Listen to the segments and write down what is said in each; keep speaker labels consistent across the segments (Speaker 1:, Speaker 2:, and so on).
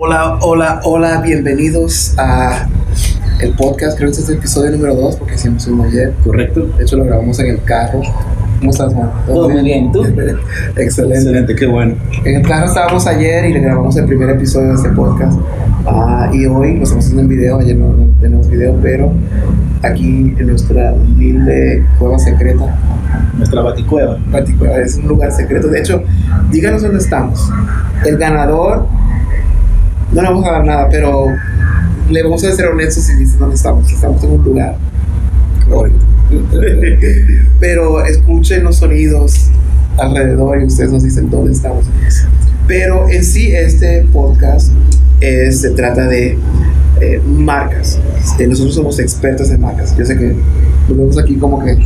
Speaker 1: Hola, hola, hola, bienvenidos a el podcast. Creo que este es el episodio número 2 porque hicimos uno ayer.
Speaker 2: Correcto.
Speaker 1: De hecho, lo grabamos en el carro. ¿Cómo estás, Juan?
Speaker 2: Todo muy bien, ¿tú?
Speaker 1: Excelente.
Speaker 2: Excelente, qué bueno.
Speaker 1: En el carro estábamos ayer y le grabamos el primer episodio de este podcast. Ah, y hoy lo estamos haciendo en video. Ayer no, no tenemos video, pero aquí en nuestra humilde cueva secreta.
Speaker 2: Nuestra baticueva.
Speaker 1: Baticueva es un lugar secreto. De hecho, díganos dónde estamos. El ganador, no le vamos a dar nada, pero le vamos a ser honestos y decir dónde estamos. Estamos en un lugar. pero escuchen los sonidos alrededor y ustedes nos dicen dónde estamos. Pero en sí este podcast se trata de eh, marcas. Eh, nosotros somos expertos en marcas. Yo sé que nos vemos aquí como que... eh,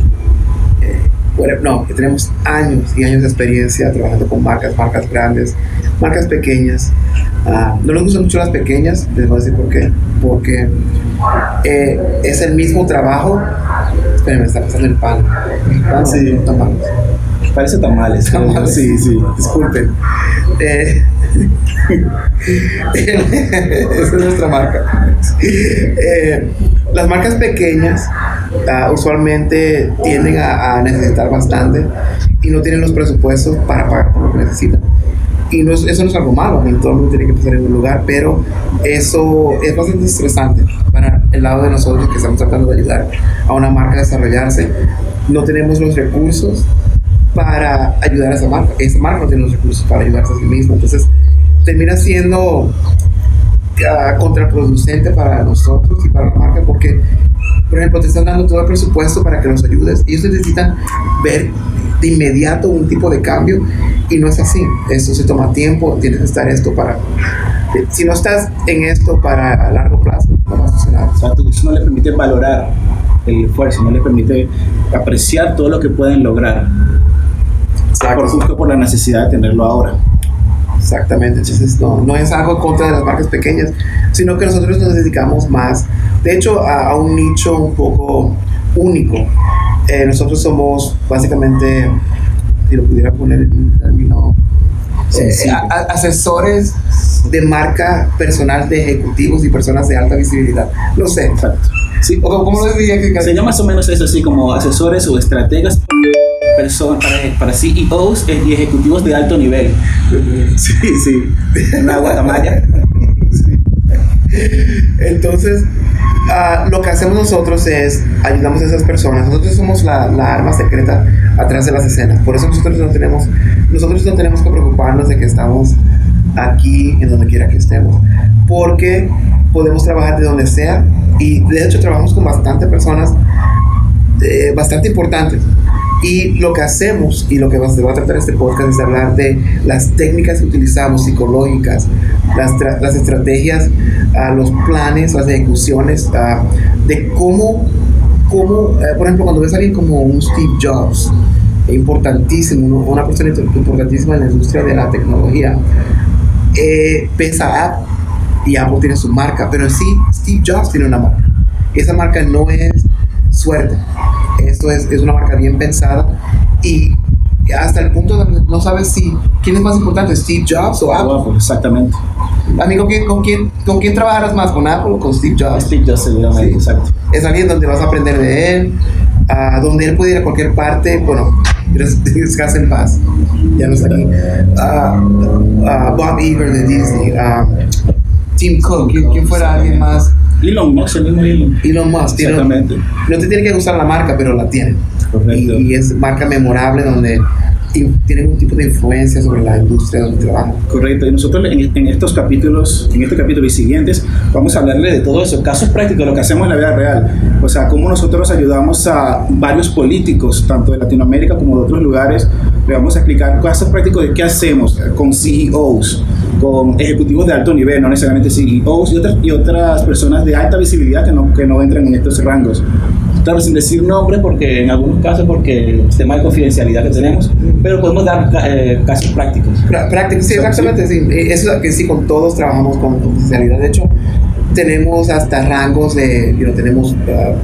Speaker 1: bueno, no, que tenemos años y años de experiencia trabajando con marcas, marcas grandes, marcas pequeñas. Ah, no nos gustan mucho las pequeñas, les voy a decir por qué. Porque eh, es el mismo trabajo. Espérenme, me está pasando el pan. El pan
Speaker 2: Sí.
Speaker 1: no, tamales.
Speaker 2: Parece tamales.
Speaker 1: Tamales.
Speaker 2: Sí, sí.
Speaker 1: Disculpen. Eh, esa es nuestra marca. Eh, las marcas pequeñas ah, usualmente tienden a, a necesitar bastante y no tienen los presupuestos para pagar por lo que necesitan. Y no es- eso no es algo malo, todo el mundo tiene que empezar en un lugar, pero eso es bastante estresante para el lado de nosotros que estamos tratando de ayudar a una marca a desarrollarse. No tenemos los recursos para ayudar a esa marca. Esa marca no tiene los recursos para ayudarse a sí misma. Entonces, termina siendo ah, contraproducente para nosotros y para la marca porque, por ejemplo, te están dando todo el presupuesto para que los ayudes y ellos necesitan ver de inmediato un tipo de cambio y no es así. Esto se toma tiempo, tienes que estar esto para... Si no estás en esto para a largo plazo, no va a funcionar.
Speaker 2: Eso no le permite valorar el esfuerzo, no le permite apreciar todo lo que pueden lograr. Por justo por la necesidad de tenerlo ahora.
Speaker 1: Exactamente, entonces no, no es algo contra de las marcas pequeñas, sino que nosotros nos dedicamos más, de hecho, a, a un nicho un poco único. Eh, nosotros somos básicamente, si lo pudiera poner en un término, eh, asesores de marca personal de ejecutivos y personas de alta visibilidad. No sé,
Speaker 2: Exacto. Sí,
Speaker 1: ¿cómo, cómo lo diría que
Speaker 2: Sería más o menos eso, así como asesores o estrategas person- para, para CEOs y ejecutivos de alto nivel. Sí, sí. Una guatamaya.
Speaker 1: Entonces, ah, lo que hacemos nosotros es ayudamos a esas personas. Nosotros somos la, la arma secreta atrás de las escenas. Por eso nosotros no tenemos, nosotros no tenemos que preocuparnos de que estamos aquí, en donde quiera que estemos, porque podemos trabajar de donde sea y de hecho trabajamos con bastantes personas eh, bastante importantes. Y lo que hacemos y lo que se va a tratar este podcast es hablar de las técnicas que utilizamos psicológicas, las, las estrategias, ah, los planes, las ejecuciones, ah, de cómo, cómo eh, por ejemplo, cuando ves a alguien como un Steve Jobs, importantísimo, una persona importantísima en la industria de la tecnología, eh, pesa a Apple y Apple tiene su marca, pero sí, Steve Jobs tiene una marca. Esa marca no es suerte, esto es, es una marca bien pensada y hasta el punto donde no sabes si quién es más importante, Steve Jobs o Apple.
Speaker 2: Exactamente.
Speaker 1: Amigo, ¿con quién, con, quién, ¿con quién trabajarás más? ¿Con Apple o con Steve Jobs?
Speaker 2: Steve Jobs, seguramente,
Speaker 1: Sí.
Speaker 2: exacto.
Speaker 1: es alguien donde vas a aprender de él, a donde él puede ir a cualquier parte, bueno, des- descansa en paz, ya no está aquí. Ah, Bob Iger de Disney, Tim Cook, ¿quién, quién fuera alguien más?
Speaker 2: Elon Musk, el mismo Elon.
Speaker 1: Elon Musk,
Speaker 2: Exactamente.
Speaker 1: no te tiene que gustar la marca, pero la tiene.
Speaker 2: Correcto.
Speaker 1: Y, y es marca memorable donde tienen un tipo de influencia sobre la industria donde trabajan.
Speaker 2: Correcto, y nosotros en, en estos capítulos, en este capítulo y siguientes, vamos a hablarle de todo eso, casos prácticos, lo que hacemos en la vida real. O sea, cómo nosotros ayudamos a varios políticos, tanto de Latinoamérica como de otros lugares. Le vamos a explicar casos prácticos de qué hacemos con CEOs, con ejecutivos de alto nivel, no necesariamente CEOs, y otras, y otras personas de alta visibilidad que no, que no entran en estos rangos. Claro, sin decir nombres, porque en algunos casos, porque el tema de confidencialidad que tenemos, pero podemos dar eh, casos prácticos.
Speaker 1: Prá- Práctico, sí, exactamente, sí. Eso es que sí, con todos trabajamos con oficialidad. De hecho, tenemos hasta rangos de, you know, tenemos ah,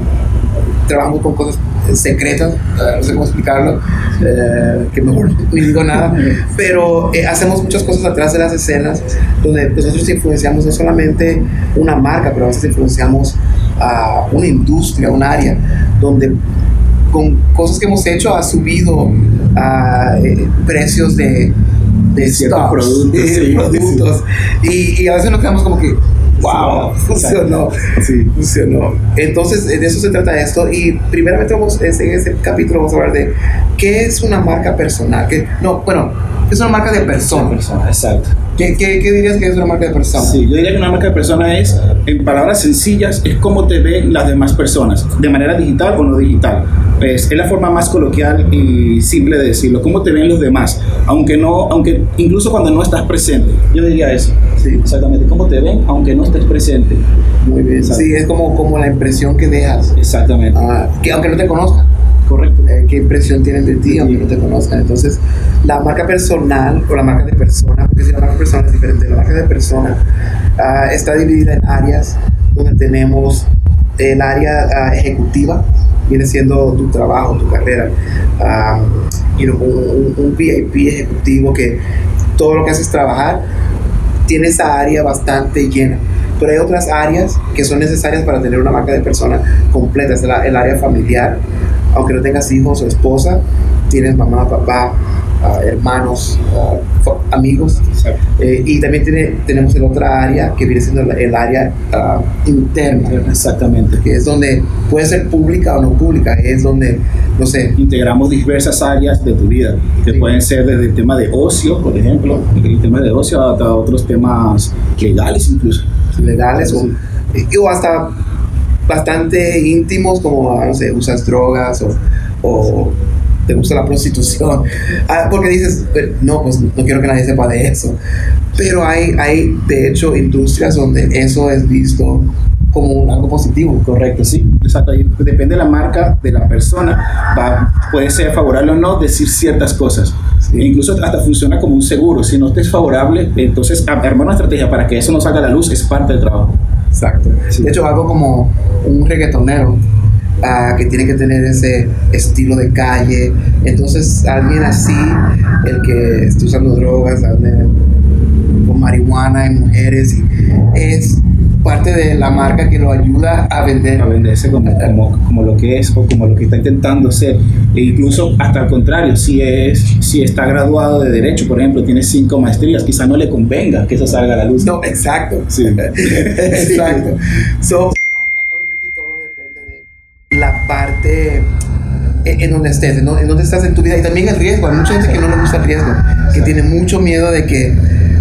Speaker 1: trabajamos con cosas secretas, eh, no sé cómo explicarlo, eh, que mejor ni digo nada, pero eh, hacemos muchas cosas atrás de las escenas donde nosotros influenciamos no solamente una marca, pero a veces influenciamos a una industria, un área, donde con cosas que hemos hecho ha subido a precios de, de
Speaker 2: Ciertos productos, sí.
Speaker 1: productos. Y, y a veces nos quedamos como que, wow, funcionó,
Speaker 2: Sí.
Speaker 1: funcionó. Entonces, de eso se trata esto. Y primeramente vamos, en ese capítulo vamos a hablar de qué es una marca personal. Que, no, bueno, ¿qué es una marca de persona?
Speaker 2: Exacto.
Speaker 1: ¿Qué, qué, qué dirías que es una marca de persona?
Speaker 2: Sí, yo diría que una marca de persona es, en palabras sencillas, es cómo te ven las demás personas, de manera digital o no digital. Pues, es la forma más coloquial y simple de decirlo, cómo te ven los demás, aunque no, aunque incluso cuando no estás presente. Yo diría eso.
Speaker 1: Sí.
Speaker 2: Exactamente, cómo te ven aunque no estés presente.
Speaker 1: Muy bien. Sí, es como, como la impresión que dejas.
Speaker 2: Exactamente.
Speaker 1: Ah, que aunque no te conozcan.
Speaker 2: Correcto.
Speaker 1: eh, qué impresión tienen de ti aunque no te conozcan. Entonces, la marca personal o la marca de persona, porque si la marca personal es diferente, la marca de persona ah, está dividida en áreas donde tenemos el área ah, ejecutiva, viene siendo tu trabajo, tu carrera, ah, you know, un, VIP ejecutivo que todo lo que haces es trabajar, tiene esa área bastante llena. Pero hay otras áreas que son necesarias para tener una marca de persona completa. Es la- el área familiar, aunque no tengas hijos o esposa, tienes mamá, papá, hermanos, amigos. Eh, y también tiene, tenemos el otra área que viene siendo el área ah, interna,
Speaker 2: Exactamente.
Speaker 1: que es donde puede ser pública o no pública, es donde, no sé,
Speaker 2: integramos diversas áreas de tu vida, que
Speaker 1: Sí.
Speaker 2: pueden ser desde el tema de ocio, por ejemplo, el tema de ocio hasta otros temas legales incluso.
Speaker 1: legales o, o hasta bastante íntimos como, ah, no sé, usas drogas o, o te gusta la prostitución. Ah, porque dices, "Eh, no, pues no quiero que nadie sepa de eso. Pero hay, hay de hecho, industrias donde eso es visto como algo positivo.
Speaker 2: Correcto, sí, exacto. Depende de la marca de la persona, va, puede ser favorable o no decir ciertas cosas.
Speaker 1: Sí.
Speaker 2: E incluso hasta funciona como un seguro. Si no te es favorable, entonces armar una estrategia para que eso no salga a la luz es parte del trabajo.
Speaker 1: Exacto.
Speaker 2: Sí.
Speaker 1: De hecho, algo como un reggaetonero ah, que tiene que tener ese estilo de calle. Entonces, alguien así, el que está usando drogas, ande con marihuana y mujeres, y es parte de la marca que lo ayuda a vender.
Speaker 2: a venderse como, como, como lo que es o como lo que está intentando ser. E incluso hasta al contrario, si, es, si está graduado de Derecho, por ejemplo, tiene cinco maestrías, quizá no le convenga que eso salga a la luz.
Speaker 1: No, exacto.
Speaker 2: Sí.
Speaker 1: exacto. So, parte en, donde estés, en donde, estás en tu vida y también el riesgo. Hay mucha gente que no le gusta el riesgo, que tiene mucho miedo de que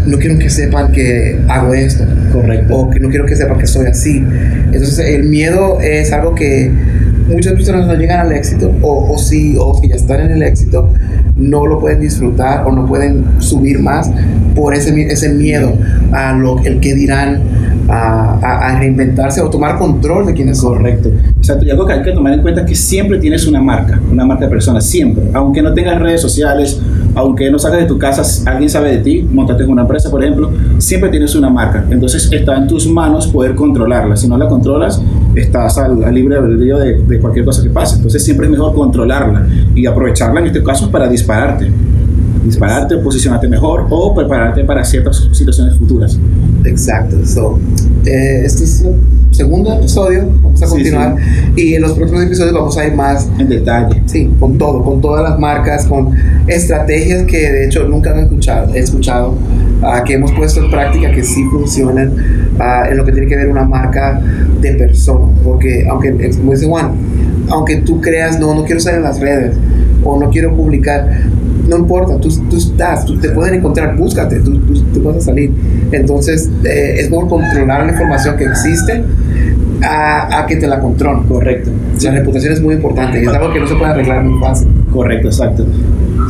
Speaker 1: no quiero que sepan que hago esto
Speaker 2: Correcto.
Speaker 1: o que no quiero que sepan que soy así. Entonces el miedo es algo que muchas personas no llegan al éxito o, o si o si ya están en el éxito no lo pueden disfrutar o no pueden subir más por ese, ese miedo a lo el que dirán a, a- a reinventarse o tomar control de quienes son.
Speaker 2: Correcto. Exacto. Y algo que hay que tomar en cuenta es que siempre tienes una marca, una marca de persona, siempre. Aunque no tengas redes sociales, aunque no salgas de tu casa, alguien sabe de ti, montaste en una empresa, por ejemplo, siempre tienes una marca. Entonces está en tus manos poder controlarla. Si no la controlas, estás al, al libre albedrío de, de cualquier cosa que pase. Entonces siempre es mejor controlarla y aprovecharla en este caso para dispararte. Dispararte, posicionarte mejor o prepararte para ciertas situaciones futuras.
Speaker 1: Exacto. So, eh, este es el segundo episodio. Vamos a
Speaker 2: Sí,
Speaker 1: continuar. Y en los próximos episodios vamos a ir más
Speaker 2: En detalle.
Speaker 1: Sí, con todo, con todas las marcas, con estrategias que de hecho nunca han escuchado, he escuchado ah, que hemos puesto en práctica que sí funcionan ah, en lo que tiene que ver una marca de persona. Porque, aunque, como dice Juan, aunque tú creas, no, no quiero estar en las redes o no quiero publicar, no importa, tú, tú estás, te pueden encontrar, búscate, tú, tú, vas a salir. Entonces, eh, es mejor controlar la información que existe a, a que te la controlen.
Speaker 2: Correcto.
Speaker 1: La reputación es muy importante es algo que no se puede arreglar muy fácil.
Speaker 2: Correcto, exacto.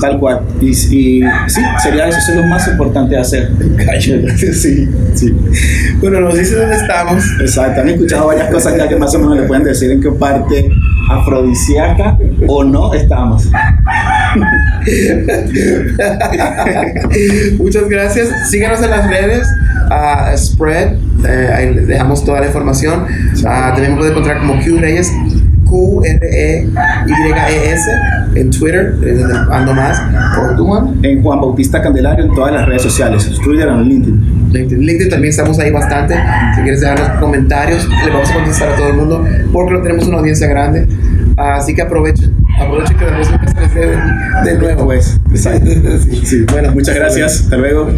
Speaker 2: Tal cual. Y, y sí, sería eso, eso es lo más importante de hacer. sí, sí.
Speaker 1: Bueno, nos dice dónde estamos.
Speaker 2: Exacto. Han escuchado varias cosas ya que más o menos le pueden decir en qué parte afrodisíaca o no estamos.
Speaker 1: Muchas gracias. Síganos en las redes. Spread. eh, ahí dejamos toda la información. Ah, también pueden encontrar como Q Reyes Q-R-E-Y-E-S en Twitter, ando más. ¿Por tu Juan?
Speaker 2: En Juan Bautista Candelario en todas las redes sociales, Twitter y LinkedIn.
Speaker 1: LinkedIn. LinkedIn también estamos ahí bastante. Si quieres dejarnos comentarios, le vamos a contestar a todo el mundo porque lo tenemos una audiencia grande. Así que aprovechen, aprovechen que se les dé de, de nuevo.
Speaker 2: Pues, exacto. Sí.
Speaker 1: Bueno,
Speaker 2: Muchas gracias. Hasta luego.